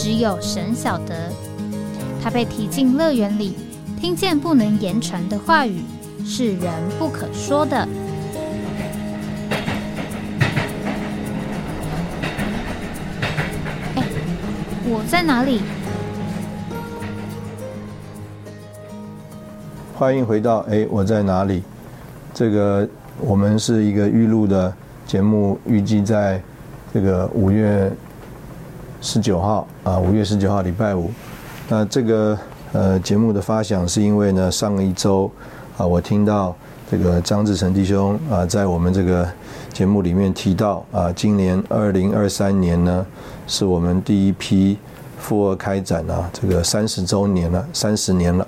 只有神晓得，他被提进乐园里，听见不能言传的话语，是人不可说的。哎，我在哪里？欢迎回到哎，我在哪里？这个我们是一个预录的节目，预计在这个五月。十九号啊，五月十九号礼拜五。那这个呃节目的发想是因为呢，上一周啊，我听到这个张志成弟兄啊，在我们这个节目里面提到啊，今年二零二三年呢，是我们第一批复二开展啊，这个三十周年了，三十年了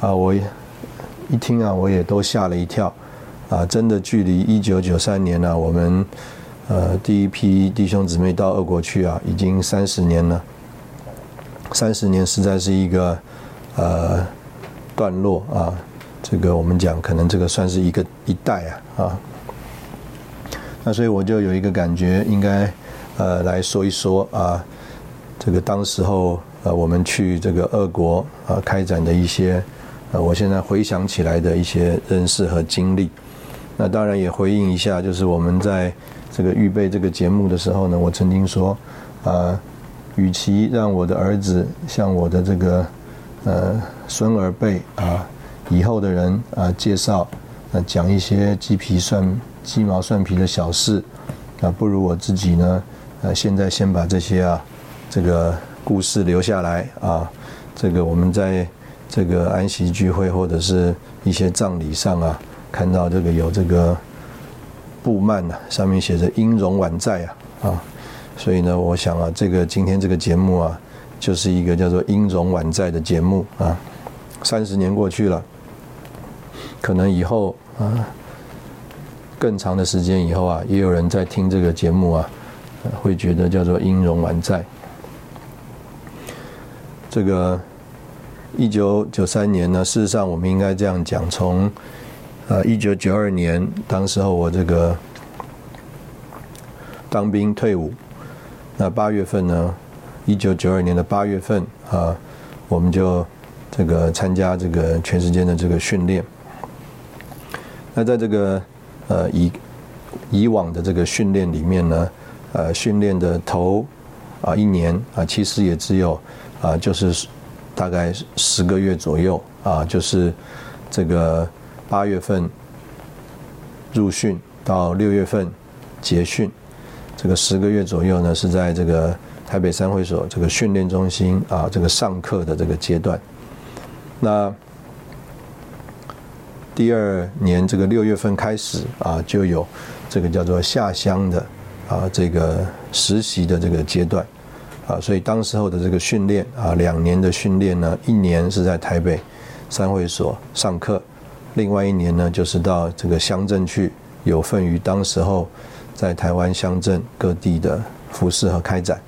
啊，我一听啊，我也都吓了一跳啊，真的距离一九九三年呢，我们。呃，第一批弟兄姊妹到俄国去啊，已经三十年了。三十年实在是一个呃段落啊，这个我们讲可能这个算是一个一代啊啊。那所以我就有一个感觉，应该呃来说一说啊，这个当时候呃我们去这个俄国啊开展的一些呃，我现在回想起来的一些认识和经历。那当然也回应一下，就是我们在。这个预备这个节目的时候呢，我曾经说，啊，与其让我的儿子向我的这个呃孙儿辈啊以后的人啊介绍，啊讲一些鸡皮蒜鸡毛蒜皮的小事，啊不如我自己呢，呃现在先把这些啊这个故事留下来啊，这个我们在这个安息聚会或者是一些葬礼上啊，看到这个有这个。布幔呢，上面写着“音容宛在”啊啊，所以呢，我想啊，这个今天这个节目啊，就是一个叫做“音容宛在”的节目啊。三十年过去了，可能以后啊，更长的时间以后啊，也有人在听这个节目啊，会觉得叫做“音容宛在”。这个一九九三年呢，事实上我们应该这样讲，从。啊，一九九二年，当时候我这个当兵退伍，那八月份呢，一九九二年的八月份啊，我们就这个参加这个全时间的这个训练。那在这个呃以以往的这个训练里面呢，呃，训练的头啊一年啊，其实也只有啊，就是大概十个月左右啊，就是这个。八月份入训到六月份结训，这个十个月左右呢，是在这个台北三会所这个训练中心啊，这个上课的这个阶段。那第二年这个六月份开始啊，就有这个叫做下乡的啊，这个实习的这个阶段啊，所以当时候的这个训练啊，两年的训练呢，一年是在台北三会所上课。另外一年呢，就是到这个乡镇去，有份于当时候在台湾乡镇各地的服饰和开展。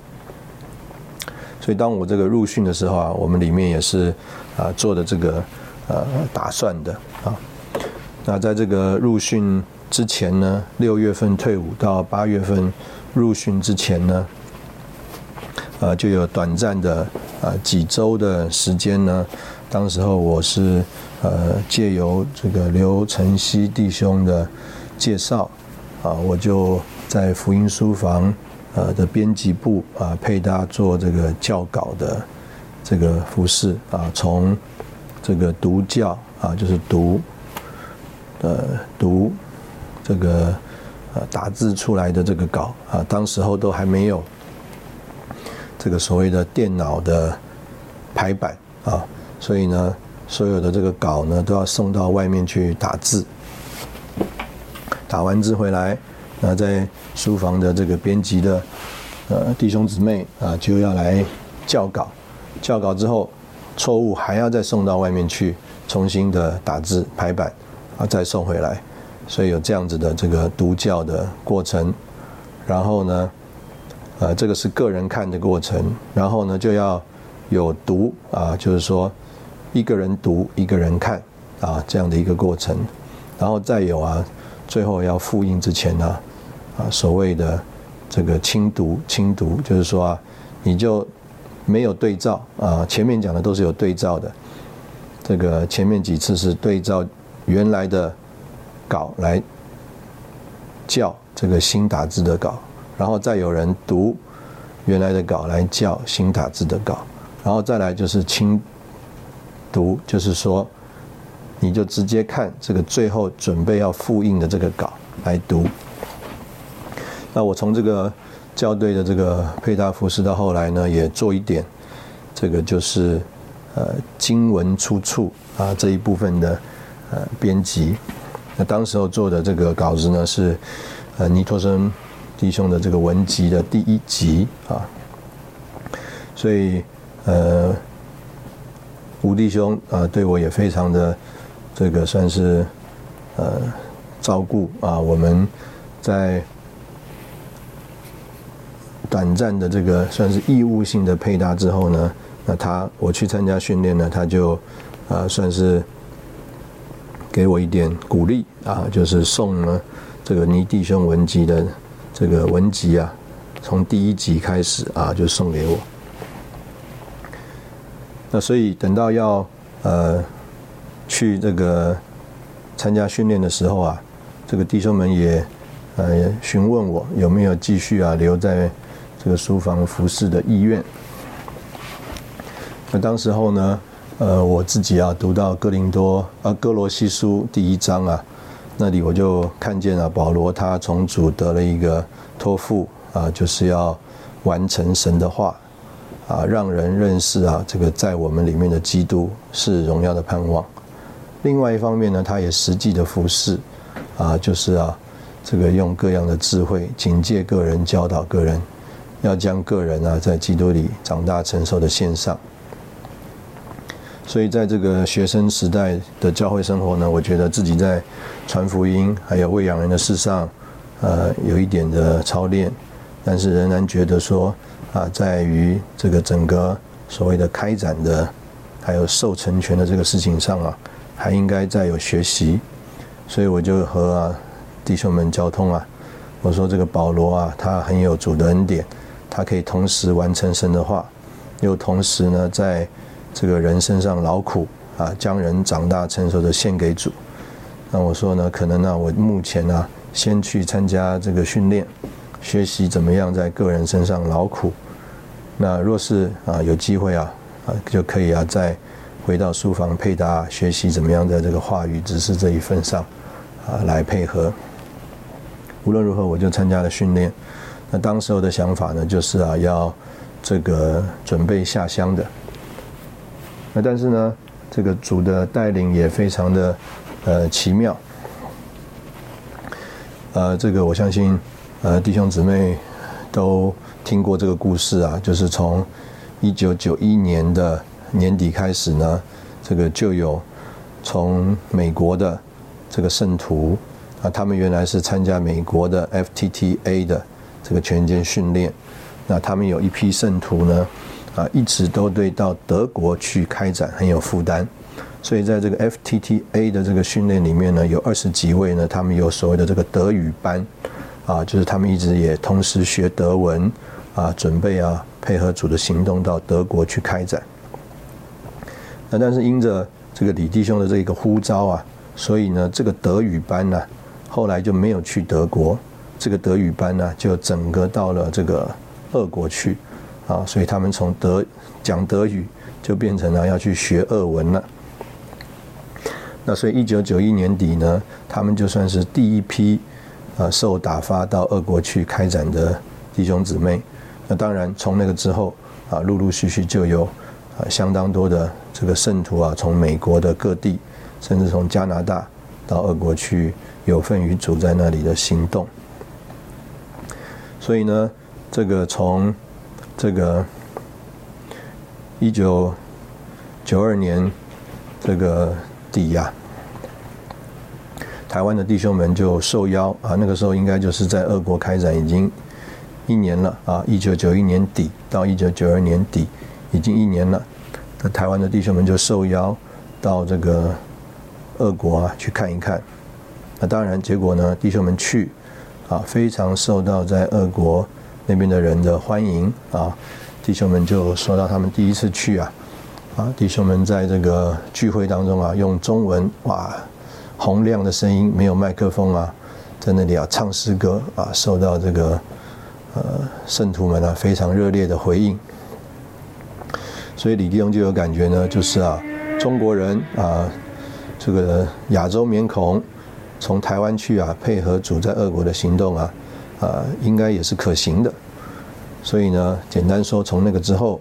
所以当我这个入训的时候啊，我们里面也是啊做的这个呃打算的啊。那在这个入训之前呢，六月份退伍到八月份入训之前呢，呃就有短暂的啊几周的时间呢。当时候我是呃借由这个刘晨曦弟兄的介绍啊，我就在福音书房呃的编辑部啊配搭做这个教稿的这个服饰啊，从这个读教啊，就是读呃读这个呃打字出来的这个稿啊，当时候都还没有这个所谓的电脑的排版啊。所以呢，所有的这个稿呢，都要送到外面去打字。打完字回来，那在书房的这个编辑的呃弟兄姊妹啊，就要来校稿校稿之后，错误还要再送到外面去，重新的打字排版，啊，再送回来，所以有这样子的这个读教的过程。然后呢，呃，这个是个人看的过程，然后呢就要有读啊，就是说一个人读一个人看啊这样的一个过程，然后再有啊，最后要复印之前呢，啊所谓的这个轻读轻读，就是说啊，你就。没有对照啊，前面讲的都是有对照的。这个前面几次是对照原来的稿来校这个新打字的稿，然后再有人读原来的稿来校新打字的稿，然后再来就是轻读，就是说你就直接看这个最后准备要复印的这个稿来读。那我从这个。校对的这个佩达服饰到后来呢，也做一点，这个就是呃经文出处啊这一部分的呃编辑。那当时候做的这个稿子呢是呃尼托生弟兄的这个文集的第一集啊，所以呃吴弟兄啊对我也非常的这个算是呃照顾啊，我们在。短暂的这个算是义务性的配搭之后呢，那他我去参加训练呢，他就啊算是给我一点鼓励啊，就是送了这个尼弟兄文集的这个文集啊，从第一集开始啊就送给我。那所以等到要呃去这个参加训练的时候啊，这个弟兄们也呃询问我有没有继续啊留在。这个书房服饰的意愿。那当时候呢，呃，我自己啊读到哥林多啊哥罗西书第一章啊，那里我就看见了保罗他从主得了一个托付啊，就是要完成神的话啊，让人认识啊这个在我们里面的基督是荣耀的盼望。另外一方面呢，他也实际的服侍啊，就是啊这个用各样的智慧警戒个人，教导个人。要将个人啊在基督里长大成熟的献上，所以在这个学生时代的教会生活呢，我觉得自己在传福音还有喂养人的事上，呃，有一点的操练，但是仍然觉得说啊，在于这个整个所谓的开展的还有受成全的这个事情上啊，还应该再有学习，所以我就和弟兄们交通啊，我说这个保罗啊，他很有主的恩典。他可以同时完成神的话，又同时呢，在这个人身上劳苦啊，将人长大成熟的献给主。那我说呢，可能呢，我目前呢，先去参加这个训练，学习怎么样在个人身上劳苦。那若是啊有机会啊啊就可以啊再回到书房配搭学习怎么样在这个话语知识这一份上啊来配合。无论如何，我就参加了训练。那当时候的想法呢，就是啊，要这个准备下乡的。那但是呢，这个主的带领也非常的呃奇妙。呃，这个我相信呃弟兄姊妹都听过这个故事啊，就是从一九九一年的年底开始呢，这个就有从美国的这个圣徒啊，他们原来是参加美国的 FTTA 的。这个全间训练，那他们有一批圣徒呢，啊，一直都对到德国去开展很有负担，所以在这个 FTTA 的这个训练里面呢，有二十几位呢，他们有所谓的这个德语班，啊，就是他们一直也同时学德文，啊，准备啊配合组的行动到德国去开展。那但是因着这个李弟兄的这个呼召啊，所以呢，这个德语班呢，后来就没有去德国。这个德语班呢，就整个到了这个俄国去，啊，所以他们从德讲德语，就变成了要去学俄文了。那所以一九九一年底呢，他们就算是第一批啊受打发到俄国去开展的弟兄姊妹。那当然从那个之后啊，陆陆续续就有啊相当多的这个圣徒啊，从美国的各地，甚至从加拿大到俄国去，有份于主在那里的行动。所以呢，这个从这个一九九二年这个底呀，台湾的弟兄们就受邀啊，那个时候应该就是在俄国开展已经一年了啊，一九九一年底到一九九二年底已经一年了，那台湾的弟兄们就受邀到这个俄国啊去看一看。那当然，结果呢，弟兄们去啊，非常受到在俄国那边的人的欢迎啊。弟兄们就说到他们第一次去啊，啊，弟兄们在这个聚会当中啊，用中文哇，洪亮的声音，没有麦克风啊，在那里啊唱诗歌啊，受到这个呃圣徒们啊非常热烈的回应。所以李弟兄就有感觉呢，就是啊，中国人啊，这个亚洲面孔从台湾去啊，配合主在俄国的行动啊，啊，应该也是可行的。所以呢，简单说，从那个之后，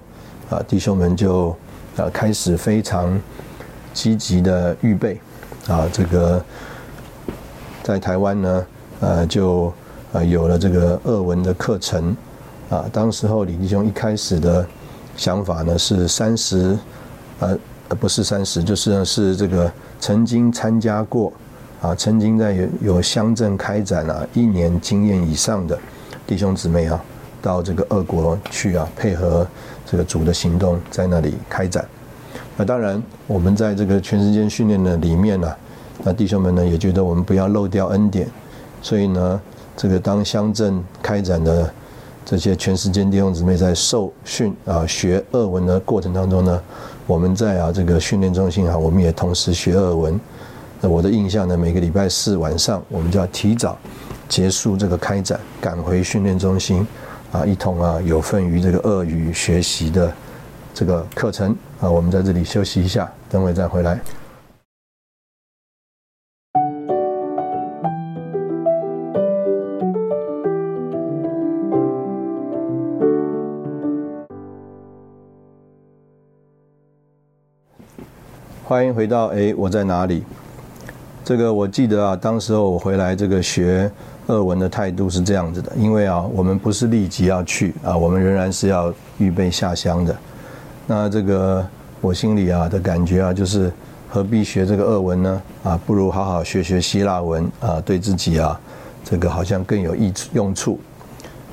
啊，弟兄们就啊开始非常积极的预备，啊，这个在台湾呢，呃，就呃有了这个俄文的课程，啊，当时候李弟兄一开始的想法呢是三十，呃，不是三十，就是是这个曾经参加过，啊，曾经在有有乡镇开展啊一年经验以上的弟兄姊妹啊。到这个俄国去啊，配合这个主的行动，在那里开展。那当然，我们在这个全世界训练的里面呢，那弟兄们呢也觉得我们不要漏掉恩典，所以呢，这个当乡镇开展的这些全时间弟兄姊妹在受训啊学俄文的过程当中呢，我们在啊这个训练中心啊，我们也同时学俄文。那我的印象呢，每个礼拜四晚上，我们就要提早结束这个开展，赶回训练中心。啊，一同啊有份于这个俄语学习的这个课程啊，我们在这里休息一下，等会再回来。欢迎回到哎，我在哪里？这个我记得啊，当时候我回来这个学。俄文的态度是这样子的，因为啊，我们不是立即要去啊，我们仍然是要预备下乡的。那这个我心里啊的感觉啊，就是何必学这个俄文呢？啊，不如好好学学希腊文啊，对自己啊，这个好像更有益处用处。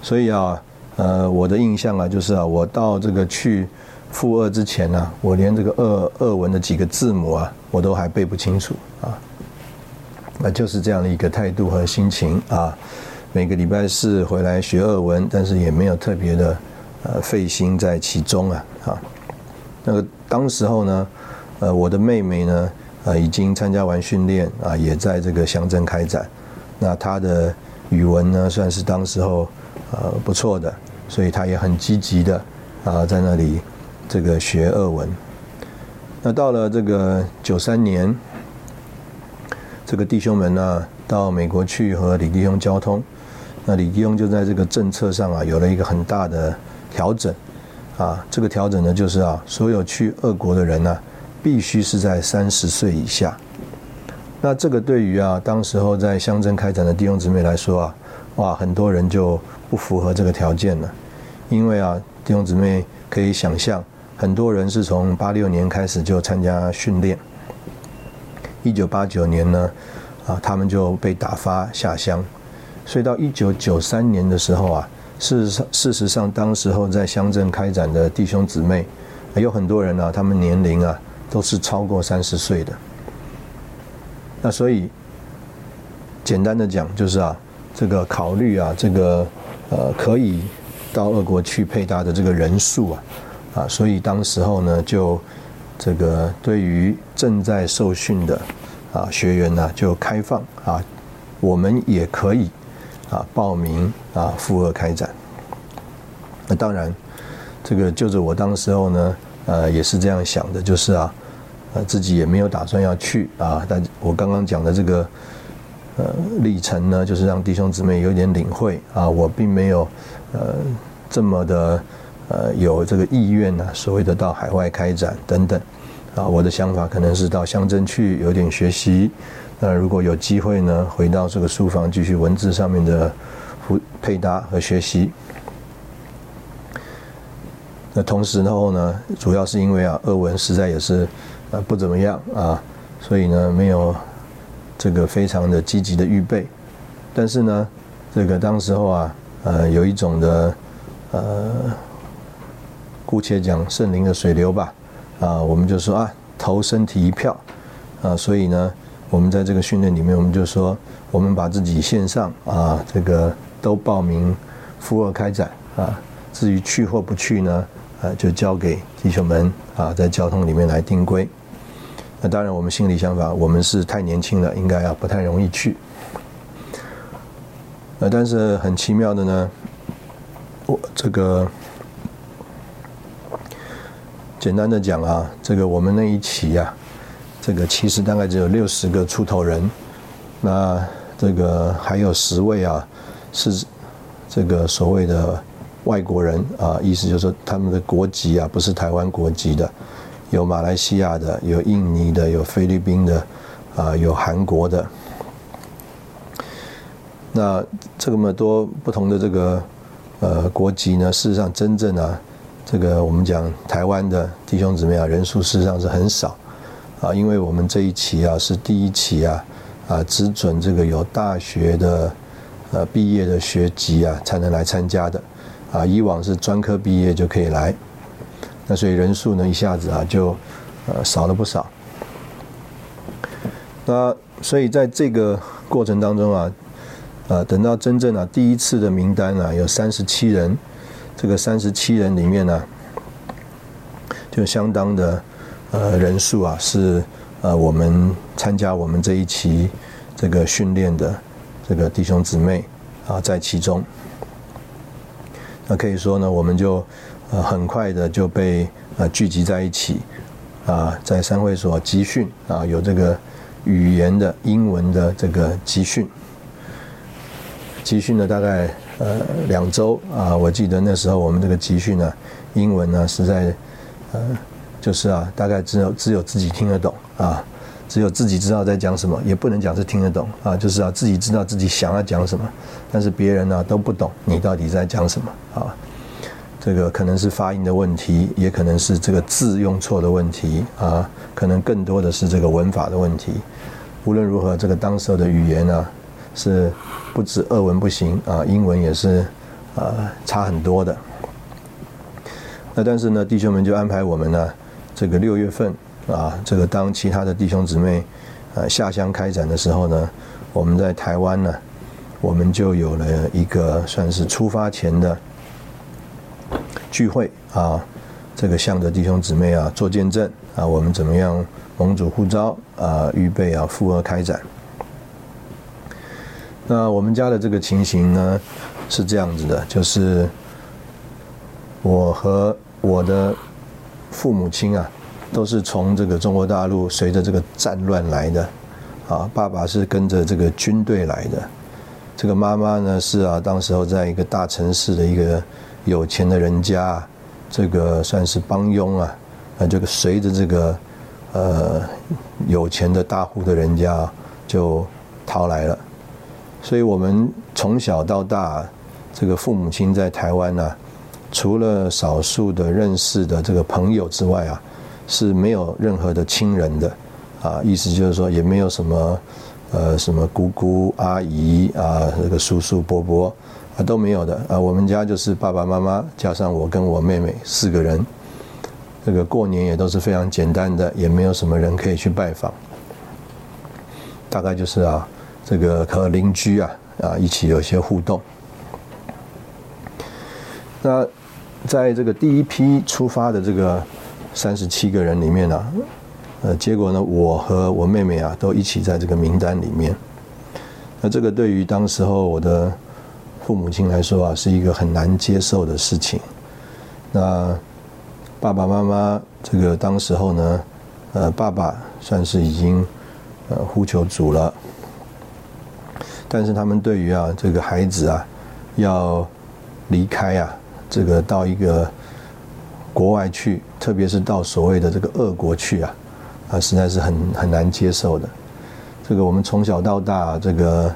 所以啊，呃，我的印象啊，就是啊，我到这个去赴俄之前呢，我连这个俄俄文的几个字母啊，我都还背不清楚啊。那就是这样的一个态度和心情啊。每个礼拜四回来学俄文，但是也没有特别的呃费心在其中啊啊。那个当时候呢，呃，我的妹妹呢，呃，已经参加完训练啊，也在这个乡镇开展。那她的语文呢，算是当时候呃不错的，所以她也很积极的啊，在那里这个学俄文。那到了这个九三年。这个弟兄们呢，到美国去和李弟兄交通，那李弟兄就在这个政策上啊，有了一个很大的调整，啊，这个调整呢，就是啊，所有去俄国的人呢，必须是在三十岁以下。那这个对于啊，当时候在乡镇开展的弟兄姊妹来说啊，哇，很多人就不符合这个条件了，因为啊，弟兄姊妹可以想象，很多人是从八六年开始就参加训练。一九八九年呢，啊，他们就被打发下乡，所以到一九九三年的时候啊，事实上，事实上，当时候在乡镇开展的弟兄姊妹，有很多人啊，他们年龄啊都是超过三十岁的。那所以，简单的讲，就是啊，这个考虑啊，这个呃，可以到俄国去配搭的这个人数啊，啊，所以当时候呢，就。这个对于正在受训的啊学员呢，就开放啊，我们也可以啊报名啊赴俄开展。那当然，这个就着我当时候呢，呃也是这样想的，就是啊，呃自己也没有打算要去啊，但我刚刚讲的这个呃历程呢，就是让弟兄姊妹有点领会啊，我并没有呃这么的。呃，有这个意愿呢，所谓的到海外开展等等，啊，我的想法可能是到乡镇去有点学习。那如果有机会呢，回到这个书房继续文字上面的配配搭和学习。那同时后呢，主要是因为啊，俄文实在也是呃不怎么样啊，所以呢没有这个非常的积极的预备。但是呢，这个当时候啊，呃，有一种的呃，姑且讲圣灵的水流吧，啊，我们就说啊，投身体一票啊，所以呢，我们在这个训练里面，我们就说，我们把自己线上啊，这个都报名赴二开展啊，至于去或不去呢？啊，就交给弟兄们啊，在交通里面来定规。那当然，我们心里想法，我们是太年轻了，应该啊不太容易去。呃，但是很奇妙的呢，我这个简单的讲啊，这个我们那一期呀，这个其实大概只有六十个出头人，那这个还有十位啊，是这个所谓的。外国人啊，意思就是说他们的国籍啊不是台湾国籍的，有马来西亚的，有印尼的，有菲律宾的，啊，有韩国的。那这么多不同的这个呃国籍呢，事实上真正啊，这个我们讲台湾的弟兄姊妹啊，人数事实上是很少啊，因为我们这一期啊是第一期啊啊只准这个有大学的呃毕业的学籍啊才能来参加的。啊，以往是专科毕业就可以来，那所以人数呢一下子啊就呃少了不少。那所以在这个过程当中啊，呃，等到真正啊第一次的名单啊有三十七人，这个三十七人里面呢，就相当的呃人数啊是呃我们参加我们这一期这个训练的这个弟兄姊妹啊在其中。那可以说呢，我们就呃很快的就被呃聚集在一起，啊，在三会所集训啊，有这个语言的英文的这个集训，集训了大概呃两周啊，我记得那时候我们这个集训呢，英文呢实在呃就是啊，大概只有只有自己听得懂啊。只有自己知道在讲什么，也不能讲是听得懂啊，就是啊自己知道自己想要讲什么，但是别人呢都不懂你到底在讲什么啊。这个可能是发音的问题，也可能是这个字用错的问题啊，可能更多的是这个文法的问题。无论如何，这个当时候的语言呢是不止俄文不行啊，英文也是呃差很多的。那但是呢，弟兄们就安排我们呢，这个六月份。啊，这个当其他的弟兄姊妹，呃，下乡开展的时候呢，我们在台湾呢，我们就有了一个算是出发前的聚会啊，这个向着弟兄姊妹啊做见证啊，我们怎么样盟主呼召啊，预备啊赴俄开展。那我们家的这个情形呢是这样子的，就是我和我的父母亲啊。都是从这个中国大陆随着这个战乱来的，啊，爸爸是跟着这个军队来的，这个妈妈呢是啊，当时候在一个大城市的一个有钱的人家，这个算是帮佣啊，啊，这个随着这个呃有钱的大户的人家就逃来了，所以我们从小到大，这个父母亲在台湾呢，除了少数的认识的这个朋友之外啊。是没有任何的亲人的，啊，意思就是说也没有什么，呃，什么姑姑阿姨啊，这个叔叔伯伯啊都没有的啊。我们家就是爸爸妈妈加上我跟我妹妹四个人，这个过年也都是非常简单的，也没有什么人可以去拜访，大概就是啊，这个和邻居啊啊一起有些互动。那在这个第一批出发的这个。三十七个人里面呢，呃，结果呢，我和我妹妹啊都一起在这个名单里面。那这个对于当时候我的父母亲来说啊，是一个很难接受的事情。那爸爸妈妈这个当时候呢，呃，爸爸算是已经呃呼求主了，但是他们对于啊这个孩子啊要离开啊，这个到一个。国外去，特别是到所谓的这个俄国去啊，啊，实在是很很难接受的。这个我们从小到大，这个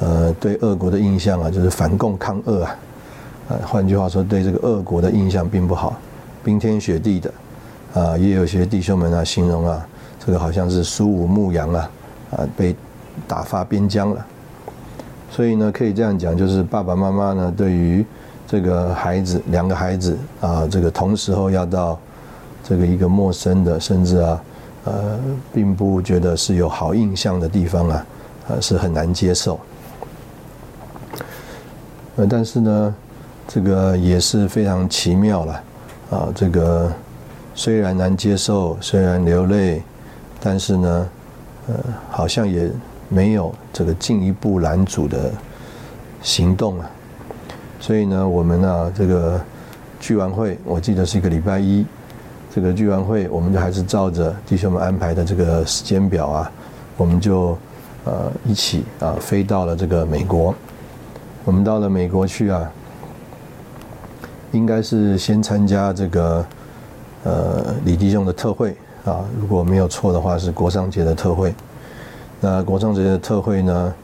呃，对俄国的印象啊，就是反共抗俄啊，呃，换句话说，对这个俄国的印象并不好。冰天雪地的，啊，也有些弟兄们啊形容啊，这个好像是苏武牧羊啊，啊，被打发边疆了。所以呢，可以这样讲，就是爸爸妈妈呢，对于这个孩子，两个孩子啊，这个同时候要到这个一个陌生的，甚至啊，呃，并不觉得是有好印象的地方啊，呃，是很难接受。呃，但是呢，这个也是非常奇妙了，啊，这个虽然难接受，虽然流泪，但是呢，呃，好像也没有这个进一步拦阻的行动啊。所以呢，我们呢，这个聚完会，我记得是一个礼拜一，这个聚完会，我们就还是照着弟兄们安排的这个时间表啊，我们就呃一起啊飞到了这个美国。我们到了美国去啊，应该是先参加这个呃李弟兄的特会啊，如果没有错的话是国商节的特会。那国商节的特会呢，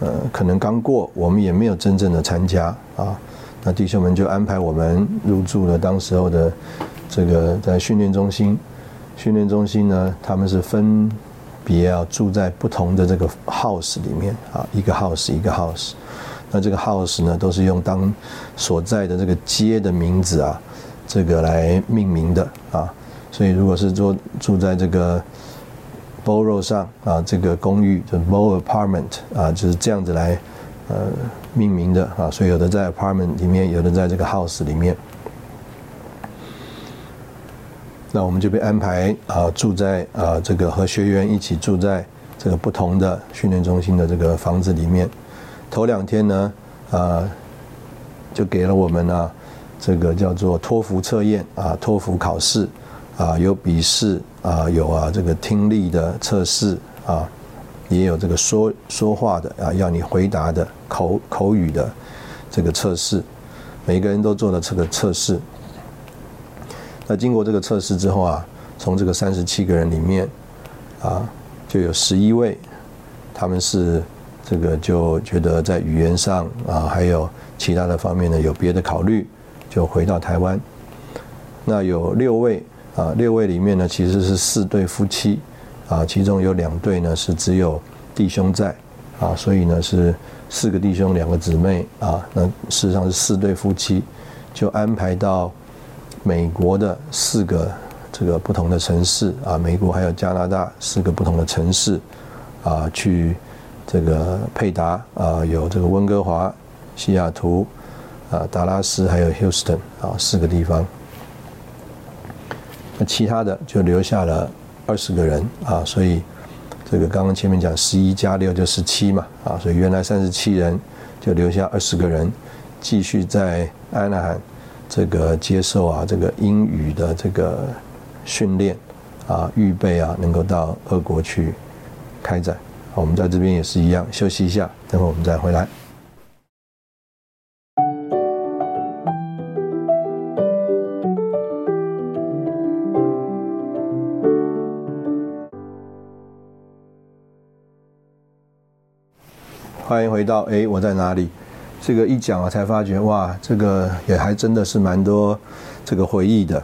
呃，可能刚过，我们也没有真正的参加啊。那弟兄们就安排我们入住了当时候的这个在训练中心。训练中心呢，他们是分别要住在不同的这个 house 里面啊，一个 house 一个 house。那这个 house 呢，都是用当所在的这个街的名字啊，这个来命名的啊。所以如果是住住在这个 borough 上啊，这个公寓就 borough apartment 啊，就是这样子来呃命名的啊。所以有的在 apartment 里面，有的在这个 house 里面。那我们就被安排啊住在啊这个和学员一起住在这个不同的训练中心的这个房子里面。头两天呢，啊，就给了我们呢，这个叫做托福测验啊，托福考试啊，有笔试啊，有啊这个听力的测试啊，也有这个说说话的啊，要你回答的口口语的这个测试，每个人都做了这个测试。那经过这个测试之后啊，从这个三十七个人里面啊，就有十一位，他们是。这个就觉得在语言上啊，还有其他的方面呢，有别的考虑，就回到台湾。那有六位啊，六位里面呢，其实是四对夫妻啊，其中有两对呢是只有弟兄在啊，所以呢是四个弟兄，两个姊妹啊，那事实上是四对夫妻，就安排到美国的四个这个不同的城市啊，美国还有加拿大四个不同的城市啊去。这个佩达啊，有这个温哥华、西雅图啊、达拉斯，还有 Houston 啊，四个地方。那其他的就留下了二十个人啊，所以这个刚刚前面讲十一加六就十七嘛啊，所以原来三十七人就留下二十个人，继续在安纳罕这个接受啊这个英语的这个训练啊，预备啊能够到俄国去开展。我们在这边也是一样，休息一下，等会我们再回来。欢迎回到哎，我在哪里？这个一讲啊，才发觉哇，这个也还真的是蛮多这个回忆的。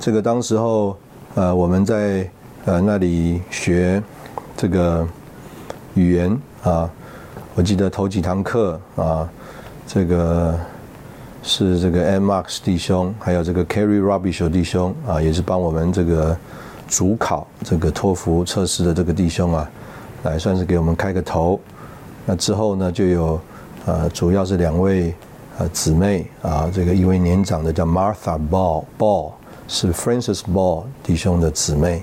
这个当时候呃，我们在呃那里学。这个语言啊，我记得头几堂课啊，这个是这个 M Marks 弟兄，还有这个 Carry Robbie 弟兄啊，也是帮我们这个主考这个托福测试的这个弟兄啊，来算是给我们开个头。那之后呢，就有呃，主要是两位呃姊妹啊，这个一位年长的叫 Martha Ball Ball，是 Francis Ball 弟兄的姊妹。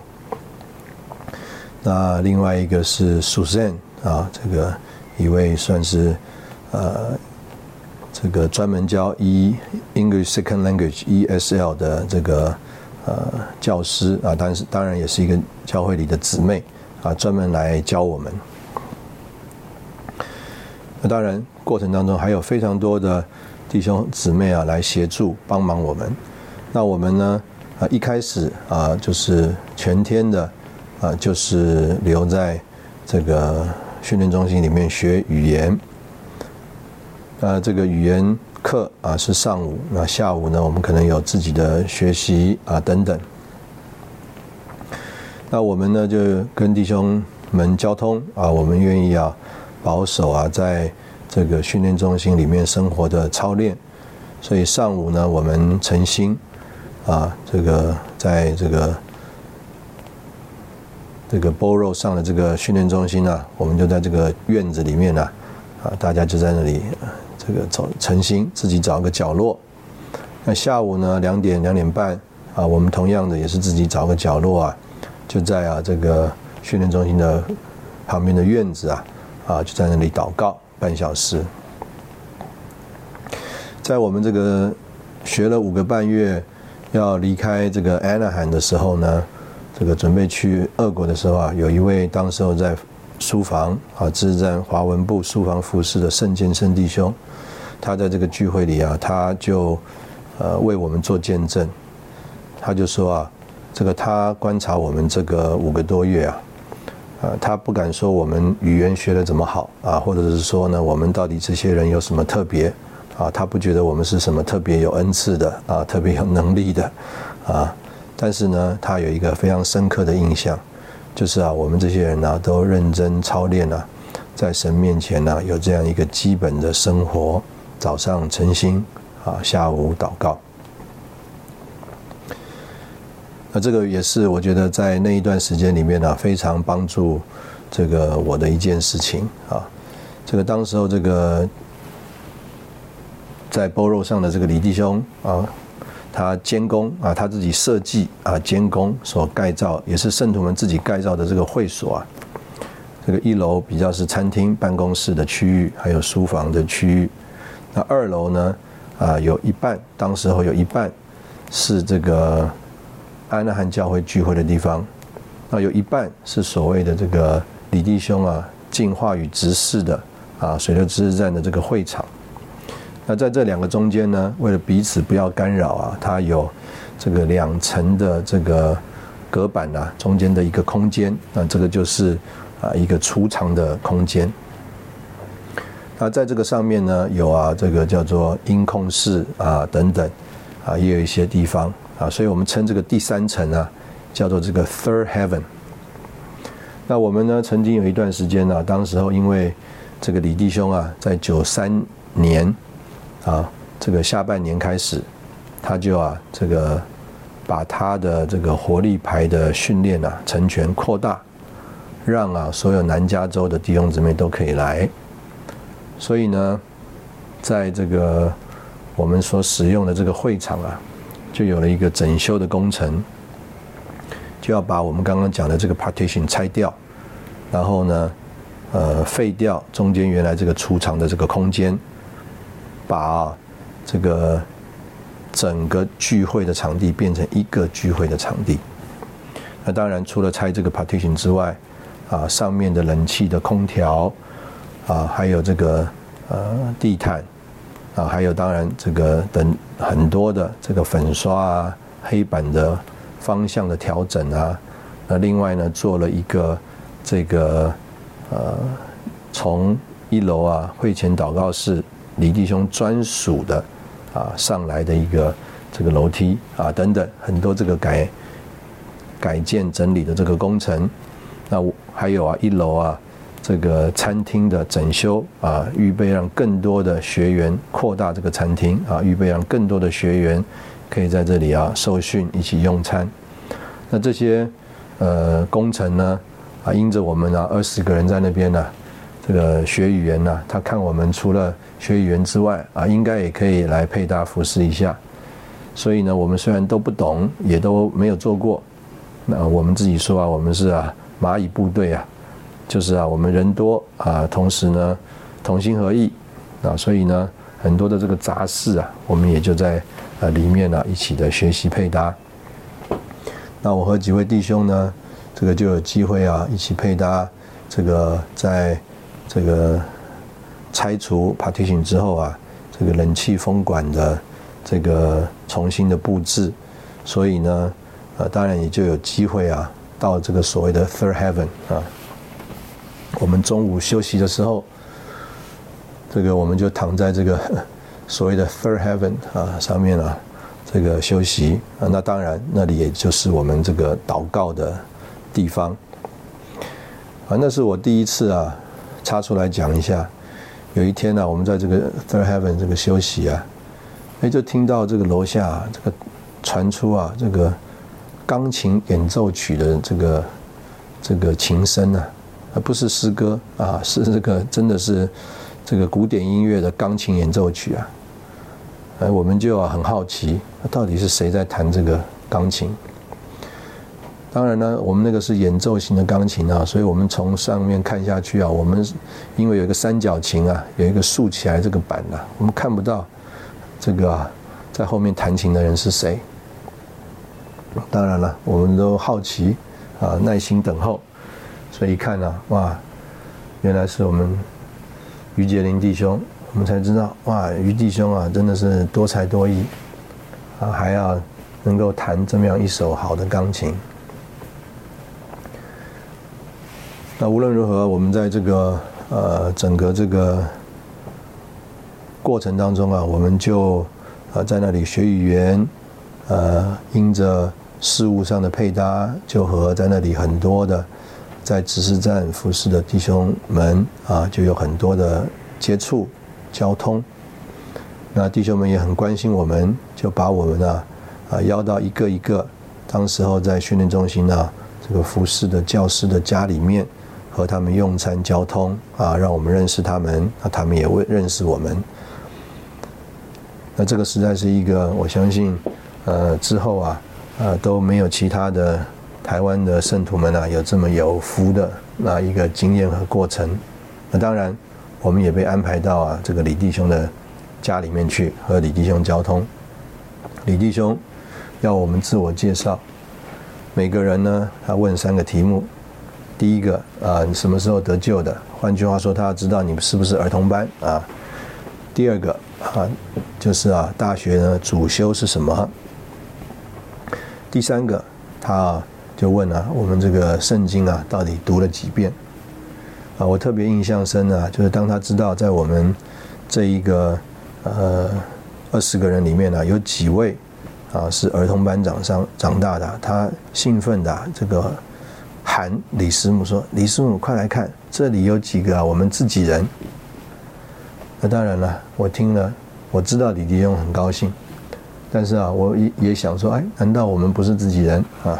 那另外一个是 Susan 啊，这个一位算是呃这个专门教 E English Second Language ESL 的这个呃教师啊，但是当然也是一个教会里的姊妹啊，专门来教我们。那当然过程当中还有非常多的弟兄姊妹啊来协助帮忙我们。那我们呢啊一开始啊就是全天的。啊，就是留在这个训练中心里面学语言。呃，这个语言课啊是上午，那下午呢我们可能有自己的学习啊等等。那我们呢就跟弟兄们交通啊，我们愿意啊保守啊在这个训练中心里面生活的操练，所以上午呢我们诚心啊这个在这个这个 Boro 上的这个训练中心呢，我们就在这个院子里面呢啊大家就在那里。这个找诚心自己找个角落，那下午呢两点两点半啊，我们同样的也是自己找个角落啊，就在啊这个训练中心的旁边的院子啊啊就在那里祷告半小时。在我们这个学了五个半月，要离开这个安纳罕的时候呢，这个准备去俄国的时候啊，有一位当时候在书房啊，这是在华文部书房服侍的圣剑圣弟兄。他在这个聚会里啊，他就呃为我们做见证。他就说啊，这个他观察我们这个五个多月啊，呃，他不敢说我们语言学的怎么好啊，或者是说呢，我们到底这些人有什么特别啊？他不觉得我们是什么特别有恩赐的啊，特别有能力的啊。但是呢，他有一个非常深刻的印象，就是啊，我们这些人呢，都认真操练啊，在神面前呢，有这样一个基本的生活。早上晨心啊，下午祷告。那这个也是我觉得在那一段时间里面呢，非常帮助这个我的一件事情啊。这个当时候这个在波肉上的这个李弟兄啊，他监工啊，他自己设计啊，监工所盖造，也是圣徒们自己盖造的这个会所啊。这个一楼比较是餐厅、办公室的区域，还有书房的区域。那二楼呢？啊，有一半，当时候有一半是这个安纳罕教会聚会的地方，那有一半是所谓的这个李弟兄啊进化与执事的啊水流知识站的这个会场。那在这两个中间呢，为了彼此不要干扰啊，它有这个两层的这个隔板啊，中间的一个空间，那这个就是啊一个储藏的空间。那在这个上面呢，有啊，这个叫做音控室啊等等，啊也有一些地方啊，所以我们称这个第三层啊叫做这个 Third Heaven。那我们呢曾经有一段时间呢，当时候因为这个李弟兄啊，在九三年啊这个下半年开始，他就啊这个把他的这个活力牌的训练啊成全扩大，让啊所有南加州的弟兄姊妹都可以来。所以呢，在这个我们所使用的这个会场啊，就有了一个整修的工程，就要把我们刚刚讲的这个 partition 拆掉，然后呢，呃，废掉中间原来这个储藏的这个空间，把这个整个聚会的场地变成一个聚会的场地。那当然，除了拆这个 partition 之外，啊，上面的冷气的空调。啊，还有这个呃地毯，啊，还有当然这个等很多的这个粉刷啊，黑板的方向的调整啊，那另外呢做了一个这个呃从一楼啊会前祷告室李弟兄专属的啊上来的一个这个楼梯啊等等很多这个改改建整理的这个工程，那还有啊一楼啊。这个餐厅的整修啊，预备让更多的学员扩大这个餐厅啊，预备让更多的学员可以在这里啊受训一起用餐。那这些呃工程呢啊，因着我们啊二十个人在那边呢，这个学语言呢，他看我们除了学语言之外啊，应该也可以来配搭服侍一下。所以呢，我们虽然都不懂，也都没有做过，那我们自己说啊，我们是啊蚂蚁部队啊。就是啊，我们人多啊，同时呢，同心合意啊，所以呢，很多的这个杂事啊，我们也就在呃里面呢一起的学习配搭。那我和几位弟兄呢，这个就有机会啊，一起配搭这个在这个拆除 partition 之后啊，这个冷气风管的这个重新的布置，所以呢，呃，当然也就有机会啊，到这个所谓的 third heaven 啊。我们中午休息的时候，这个我们就躺在这个 所谓的 Third Heaven 啊上面啊这个休息啊，那当然那里也就是我们这个祷告的地方啊，那是我第一次啊插出来讲一下。有一天呢，我们在这个 Third Heaven 这个休息啊，哎，就听到这个楼下这个传出啊这个钢琴演奏曲的这个这个琴声啊，而不是诗歌啊，是这个真的是这个古典音乐的钢琴演奏曲啊。哎，我们就很好奇，到底是谁在弹这个钢琴？当然呢，我们那个是演奏型的钢琴啊，所以我们从上面看下去啊，我们因为有一个三角琴啊，有一个竖起来这个板呐，我们看不到这个啊，在后面弹琴的人是谁。当然了，我们都好奇啊，耐心等候，所以一看呢，哇，原来是我们于杰林弟兄，我们才知道哇，于弟兄啊，真的是多才多艺啊，还要能够弹这么样一首好的钢琴。那无论如何，我们在这个呃整个这个过程当中啊，我们就啊在那里学语言，呃，因着事物上的配搭，就和在那里很多的在指示站服侍的弟兄们啊，就有很多的接触交通。那弟兄们也很关心我们，就把我们啊啊邀到一个一个当时候在训练中心呢这个服侍的教师的家里面。和他们用餐、交通啊，让我们认识他们，那他们也会认识我们。那这个实在是一个，我相信，呃，之后啊，呃，都没有其他的台湾的圣徒们啊，有这么有福的那一个经验和过程。那当然，我们也被安排到啊这个李弟兄的家里面去和李弟兄交通。李弟兄要我们自我介绍，每个人呢，他问三个题目。第一个啊，你什么时候得救的？换句话说，他要知道你是不是儿童班啊。第二个啊，就是啊，大学呢主修是什么？第三个，他就问啊，我们这个圣经啊，到底读了几遍？啊，我特别印象深啊，就是当他知道在我们这一个呃二十个人里面呢，有几位啊是儿童班长上长大的，他兴奋的这个。喊李师母说：“李师母，快来看，这里有几个啊，我们自己人。”那当然了，我听了，我知道李弟兄很高兴，但是啊，我也也想说，哎，难道我们不是自己人啊？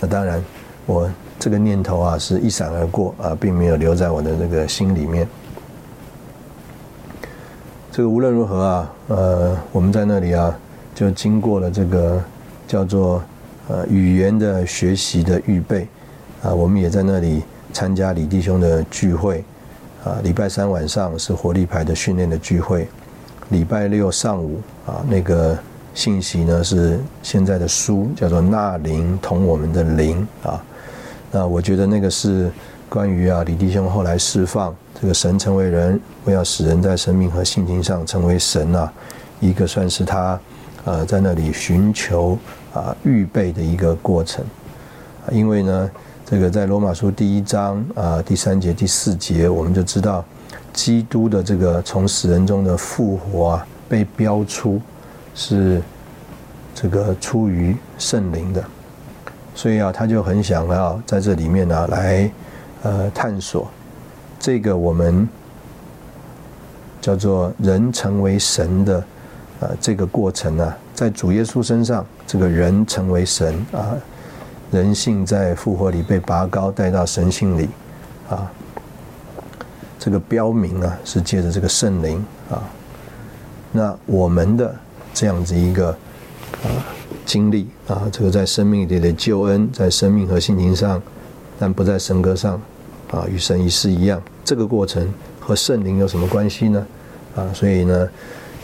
那当然，我这个念头啊是一闪而过啊，并没有留在我的这个心里面。这个无论如何啊，呃，我们在那里啊，就经过了这个叫做呃语言的学习的预备。啊，我们也在那里参加李弟兄的聚会，啊，礼拜三晚上是活力牌的训练的聚会，礼拜六上午啊，那个信息呢是现在的书叫做《那灵同我们的灵》啊，那我觉得那个是关于啊李弟兄后来释放这个神成为人，为要使人在生命和性情上成为神啊，一个算是他呃在那里寻求啊预备的一个过程，因为呢。这个在罗马书第一章啊第三节第四节，我们就知道基督的这个从死人中的复活啊，被标出是这个出于圣灵的，所以啊，他就很想要在这里面呢来呃探索这个我们叫做人成为神的呃这个过程呢，在主耶稣身上，这个人成为神啊。人性在复活里被拔高，带到神性里，啊，这个标明啊是借着这个圣灵啊，那我们的这样子一个啊经历啊，这个在生命里的救恩，在生命和性情上，但不在神格上啊，与神一世一样，这个过程和圣灵有什么关系呢？啊，所以呢，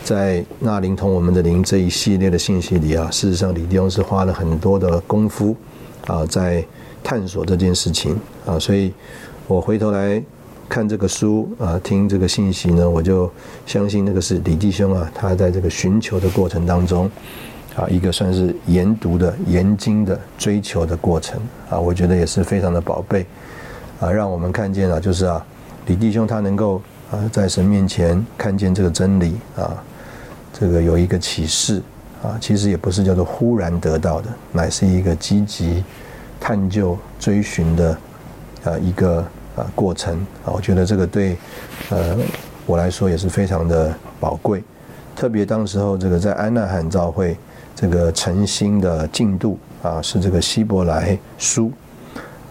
在那灵同我们的灵这一系列的信息里啊，事实上李弟兄是花了很多的功夫。啊，在探索这件事情啊，所以我回头来看这个书啊，听这个信息呢，我就相信那个是李弟兄啊，他在这个寻求的过程当中啊，一个算是研读的、研经的追求的过程啊，我觉得也是非常的宝贝。啊，让我们看见了，就是啊，李弟兄他能够啊，在神面前看见这个真理啊，这个有一个启示啊，其实也不是叫做忽然得到的，乃是一个积极探究、追寻的啊一个啊过程啊。我觉得这个对呃我来说也是非常的宝贵，特别当时候这个在安娜罕教会这个诚心的进度啊，是这个希伯来书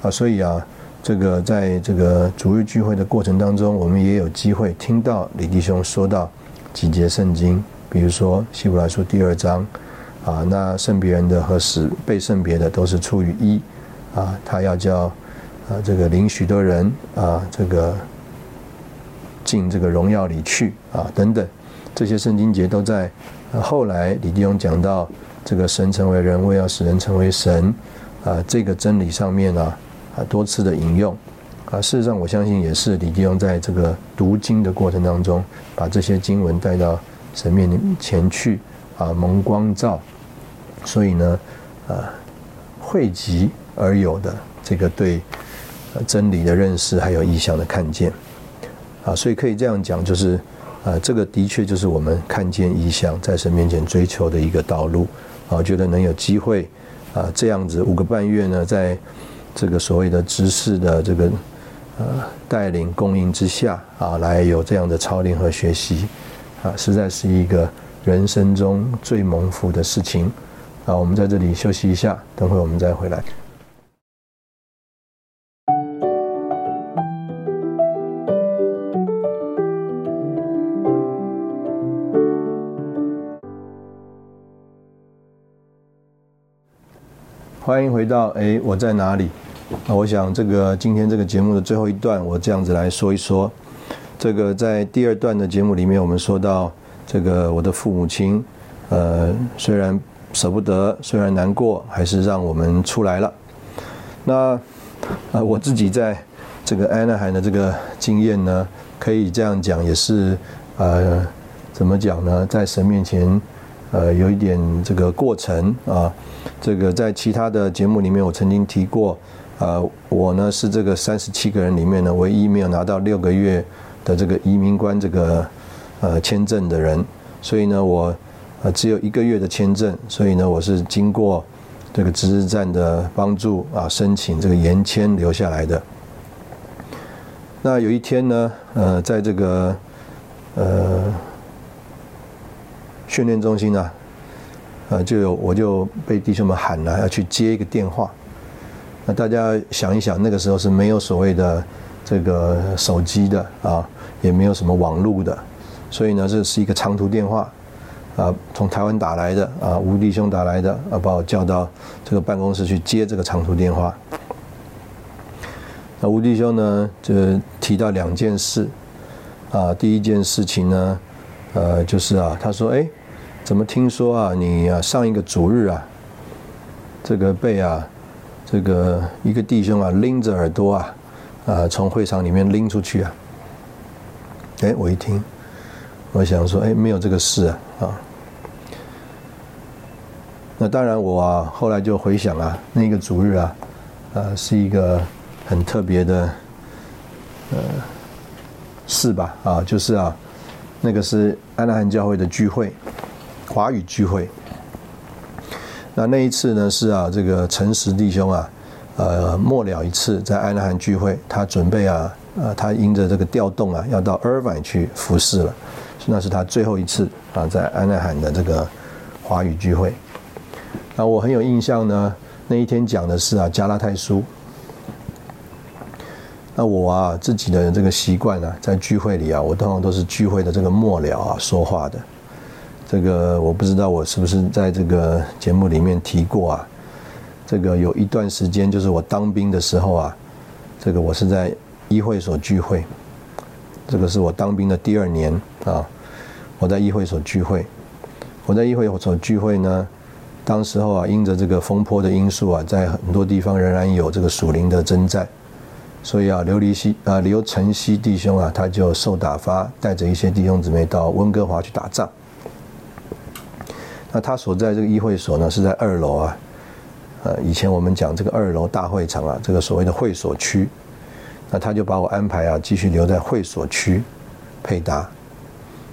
啊，所以啊。这个在这个主日聚会的过程当中，我们也有机会听到李弟兄说到几节圣经，比如说《希伯来书》第二章，啊，那圣别人的和使被圣别的都是出于一，啊，他要叫啊这个领许多人啊这个进这个荣耀里去啊等等，这些圣经节都在后来李弟兄讲到这个神成为人，为要使人成为神啊这个真理上面呢。啊，多次的引用，啊，事实上我相信也是李弟兄在这个读经的过程当中，把这些经文带到神面前去，啊，蒙光照，所以呢，啊，汇集而有的这个对真理的认识，还有意象的看见，啊，所以可以这样讲，就是，啊，这个的确就是我们看见意象，在神面前追求的一个道路，啊，我觉得能有机会，啊，这样子五个半月呢，在。这个所谓的知识的这个呃带领供应之下啊，来有这样的操练和学习啊，实在是一个人生中最蒙福的事情啊。我们在这里休息一下，等会我们再回来。欢迎回到哎，我在哪里？那我想这个今天这个节目的最后一段，我这样子来说一说。这个在第二段的节目里面，我们说到这个我的父母亲，呃，虽然舍不得，虽然难过，还是让我们出来了。那呃，我自己在这个安娜海的这个经验呢，可以这样讲，也是呃，怎么讲呢？在神面前。呃，有一点这个过程啊，这个在其他的节目里面我曾经提过，呃，我呢是这个三十七个人里面呢唯一没有拿到六个月的这个移民官这个呃签证的人，所以呢我呃只有一个月的签证，所以呢我是经过这个值日站的帮助啊申请这个延签留下来的。那有一天呢，呃，在这个呃。训练中心呢，呃，就有我就被弟兄们喊了要去接一个电话。那大家想一想，那个时候是没有所谓的这个手机的啊，也没有什么网络的，所以呢，这是一个长途电话啊，从台湾打来的啊，吴弟兄打来的啊，把我叫到这个办公室去接这个长途电话。那吴弟兄呢，就提到两件事啊，第一件事情呢，呃，就是啊，他说，哎。怎么听说啊？你啊上一个主日啊，这个被啊，这个一个弟兄啊拎着耳朵啊，啊从会场里面拎出去啊。哎，我一听，我想说，哎，没有这个事啊啊。那当然我啊后来就回想啊，那个主日啊，呃是一个很特别的呃事吧啊，就是啊那个是安娜汉教会的聚会。华语聚会，那那一次呢是啊，这个诚实弟兄啊，呃，末了一次在安纳罕聚会，他准备啊，呃，他因着这个调动啊，要到尔湾去服侍了，那是他最后一次啊，在安纳罕的这个华语聚会。那我很有印象呢，那一天讲的是啊，加拉太书。那我啊自己的这个习惯呢，在聚会里啊，我通常都是聚会的这个末了啊说话的。这个我不知道，我是不是在这个节目里面提过啊？这个有一段时间，就是我当兵的时候啊，这个我是在议会所聚会，这个是我当兵的第二年啊，我在议会所聚会，我在议会所聚会呢，当时候啊，因着这个风波的因素啊，在很多地方仍然有这个属灵的征战，所以啊，刘离西啊，刘晨曦弟兄啊，他就受打发，带着一些弟兄姊妹到温哥华去打仗。那他所在这个议会所呢，是在二楼啊，呃，以前我们讲这个二楼大会场啊，这个所谓的会所区，那他就把我安排啊，继续留在会所区配搭。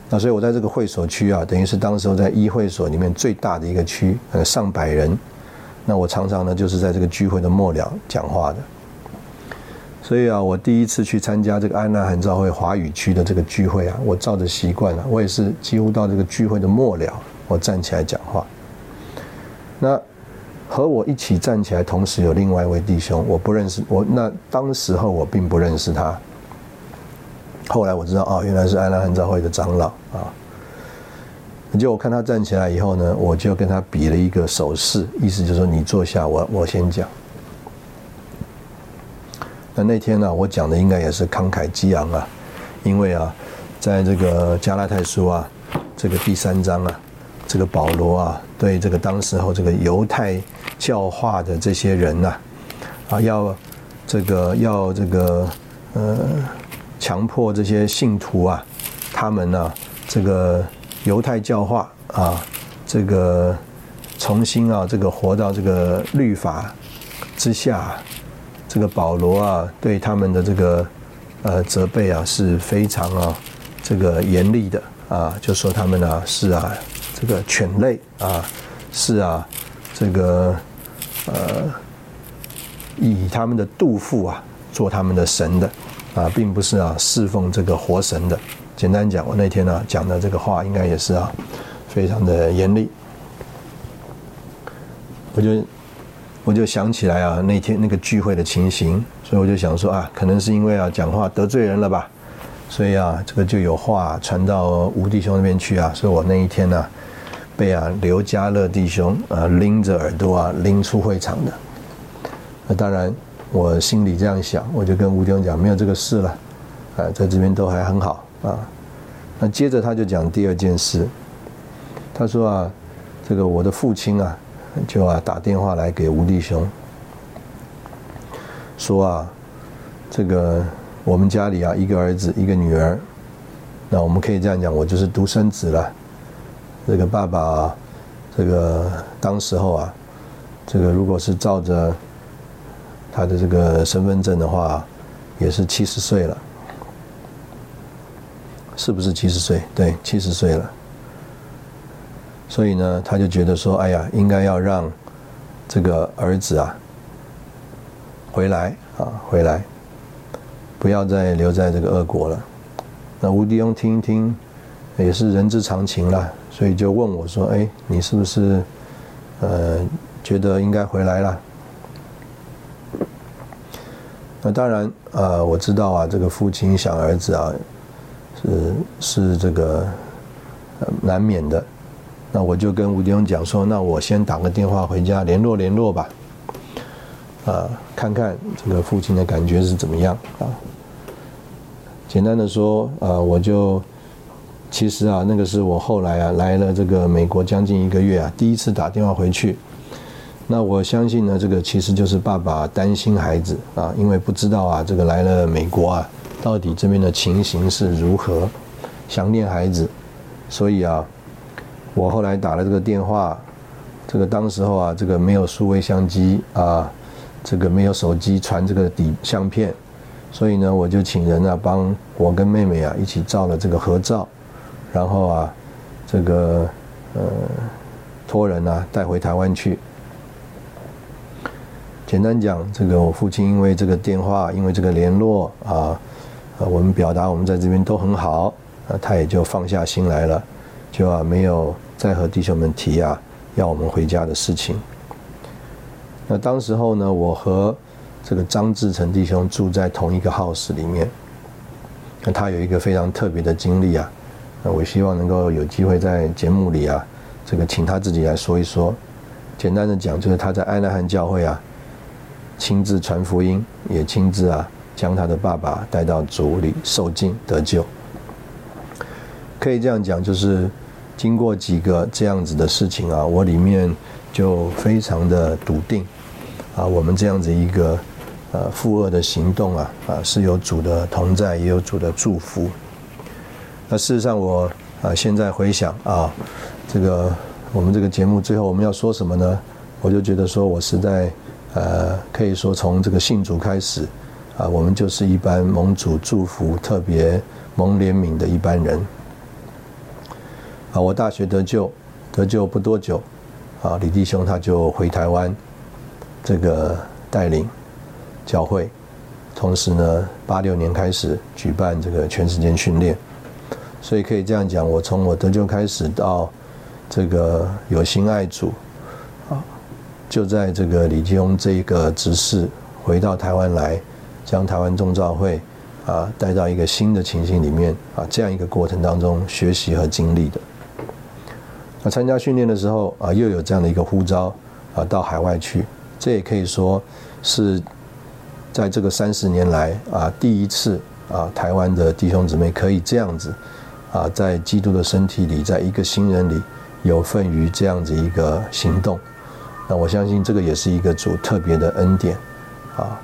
那所以我在这个会所区啊，等于是当时候在一会所里面最大的一个区，呃，上百人。那我常常呢就是在这个聚会的末了讲话的。所以啊，我第一次去参加这个安娜罕教会华语区的这个聚会啊，我照着习惯了，我也是几乎到这个聚会的末了，我站起来讲话。那和我一起站起来，同时有另外一位弟兄，我不认识我。那当时候我并不认识他。后来我知道，哦，原来是安娜汉教会的长老啊。就我看他站起来以后呢，我就跟他比了一个手势，意思就是说你坐下，我我先讲。那那天呢，我讲的应该也是慷慨激昂啊，因为啊，在这个加拉太书啊，这个第三章啊，这个保罗啊，对这个当时候这个犹太教化的这些人呐，啊，要这个要这个呃。强迫这些信徒啊，他们呢，这个犹太教化啊，这个重新啊，这个活到这个律法之下，这个保罗啊，对他们的这个呃责备啊是非常啊这个严厉的啊，就说他们呢是啊这个犬类啊，是啊这个呃以他们的肚腹啊做他们的神的。啊，并不是啊，侍奉这个活神的。简单讲，我那天呢讲的这个话，应该也是啊，非常的严厉。我就我就想起来啊，那天那个聚会的情形，所以我就想说啊，可能是因为啊讲话得罪人了吧，所以啊这个就有话传到吴弟兄那边去啊，所以我那一天呢被啊刘家乐弟兄啊拎着耳朵啊拎出会场的。那当然。我心里这样想，我就跟吴弟兄讲，没有这个事了，啊，在这边都还很好啊。那接着他就讲第二件事，他说啊，这个我的父亲啊，就啊打电话来给吴弟兄，说啊，这个我们家里啊一个儿子一个女儿，那我们可以这样讲，我就是独生子了。这个爸爸，这个当时候啊，这个如果是照着。他的这个身份证的话，也是七十岁了，是不是七十岁？对，七十岁了。所以呢，他就觉得说，哎呀，应该要让这个儿子啊回来啊，回来，不要再留在这个俄国了。那吴迪庸听一听，也是人之常情了，所以就问我说，哎，你是不是呃觉得应该回来了？那当然，呃，我知道啊，这个父亲想儿子啊，是是这个难免的。那我就跟吴迪勇讲说，那我先打个电话回家联络联络吧，啊，看看这个父亲的感觉是怎么样啊。简单的说，啊，我就其实啊，那个是我后来啊来了这个美国将近一个月啊，第一次打电话回去。那我相信呢，这个其实就是爸爸担心孩子啊，因为不知道啊，这个来了美国啊，到底这边的情形是如何，想念孩子，所以啊，我后来打了这个电话，这个当时候啊，这个没有数位相机啊，这个没有手机传这个底相片，所以呢，我就请人啊，帮我跟妹妹啊一起照了这个合照，然后啊，这个呃，托人啊带回台湾去。简单讲，这个我父亲因为这个电话，因为这个联络啊，我们表达我们在这边都很好，啊，他也就放下心来了，就啊没有再和弟兄们提啊要我们回家的事情。那当时候呢，我和这个张志成弟兄住在同一个 house 里面，那他有一个非常特别的经历啊，那我希望能够有机会在节目里啊，这个请他自己来说一说。简单的讲，就是他在爱纳汉教会啊。亲自传福音，也亲自啊将他的爸爸带到主里受尽得救。可以这样讲，就是经过几个这样子的事情啊，我里面就非常的笃定啊，我们这样子一个呃负恶的行动啊啊是有主的同在，也有主的祝福。那事实上，我啊现在回想啊，这个我们这个节目最后我们要说什么呢？我就觉得说我实在。呃，可以说从这个信主开始，啊，我们就是一般蒙主祝福、特别蒙怜悯的一般人。啊，我大学得救，得救不多久，啊，李弟兄他就回台湾，这个带领教会，同时呢，八六年开始举办这个全时间训练，所以可以这样讲，我从我得救开始到这个有心爱主，啊，就在这个李弟兄这一个执事回到台湾来，将台湾众召会。啊，带到一个新的情形里面啊，这样一个过程当中学习和经历的。那参加训练的时候啊，又有这样的一个呼召啊，到海外去。这也可以说是在这个三十年来啊，第一次啊，台湾的弟兄姊妹可以这样子啊，在基督的身体里，在一个新人里有份于这样子一个行动。那我相信这个也是一个主特别的恩典啊。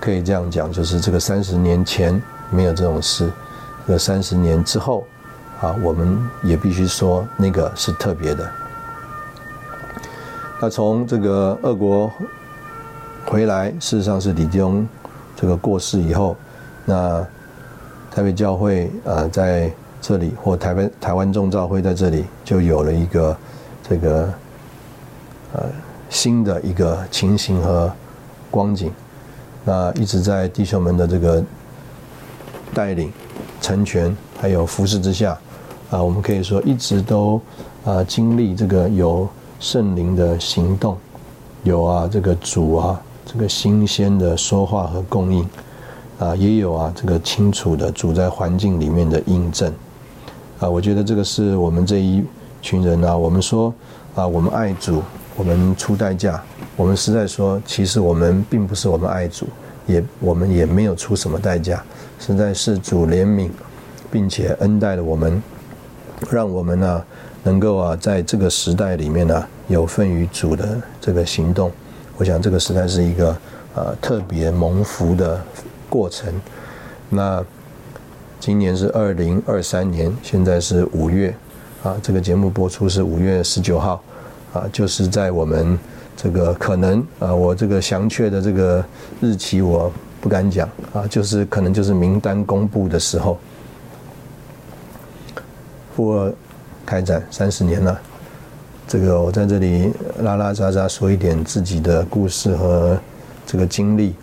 可以这样讲，就是这个三十年前没有这种事，这三十年之后，啊，我们也必须说那个是特别的。那从这个俄国回来，事实上是李宗这个过世以后，那台北教会啊在这里，或台湾台湾众教会在这里，就有了一个这个呃新的一个情形和光景。那一直在弟兄们的这个带领、成全还有服侍之下，啊，我们可以说一直都啊经历这个有圣灵的行动，有啊这个主啊这个新鲜的说话和供应，啊也有啊这个清楚的主在环境里面的印证，啊，我觉得这个是我们这一群人啊，我们说啊我们爱主。我们出代价，我们实在说，其实我们并不是我们爱主，也我们也没有出什么代价，实在是主怜悯，并且恩待了我们，让我们呢能够啊在这个时代里面呢有份于主的这个行动。我想这个时代是一个呃特别蒙福的过程。那今年是二零二三年，现在是五月，啊，这个节目播出是五月十九号。啊，就是在我们这个可能啊，我这个详确的这个日期我不敢讲。啊，就是可能就是名单公布的时候，复二开展三十年了，这个我在这里拉拉杂杂说一点自己的故事和这个经历，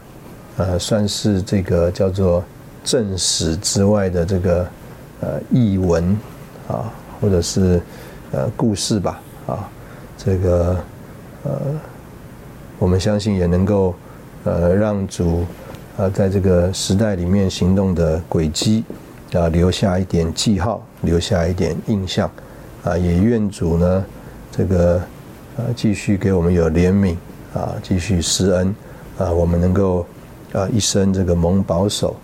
呃，算是这个叫做正史之外的这个呃译文啊，或者是呃故事吧啊。这个呃，我们相信也能够呃让主啊在这个时代里面行动的轨迹啊留下一点记号，留下一点印象啊，也愿主呢这个呃继续给我们有怜悯啊，继续施恩啊，我们能够啊一生这个蒙保守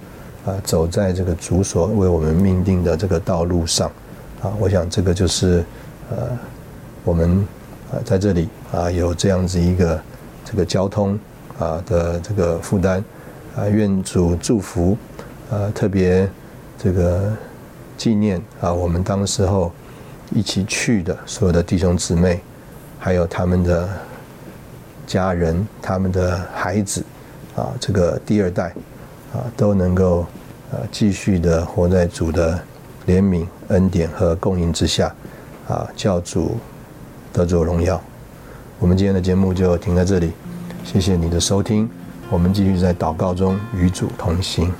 啊，走在这个主所为我们命定的这个道路上啊，我想这个就是呃我们。啊，在这里啊，有这样子一个这个交通啊的这个负担啊，愿主祝福啊，特别这个纪念啊，我们当时候一起去的所有的弟兄姊妹，还有他们的家人、他们的孩子啊，这个第二代啊，都能够啊继续的活在主的怜悯、恩典和供应之下啊，教主。得主荣耀，我们今天的节目就停在这里，谢谢你的收听，我们继续在祷告中与主同行。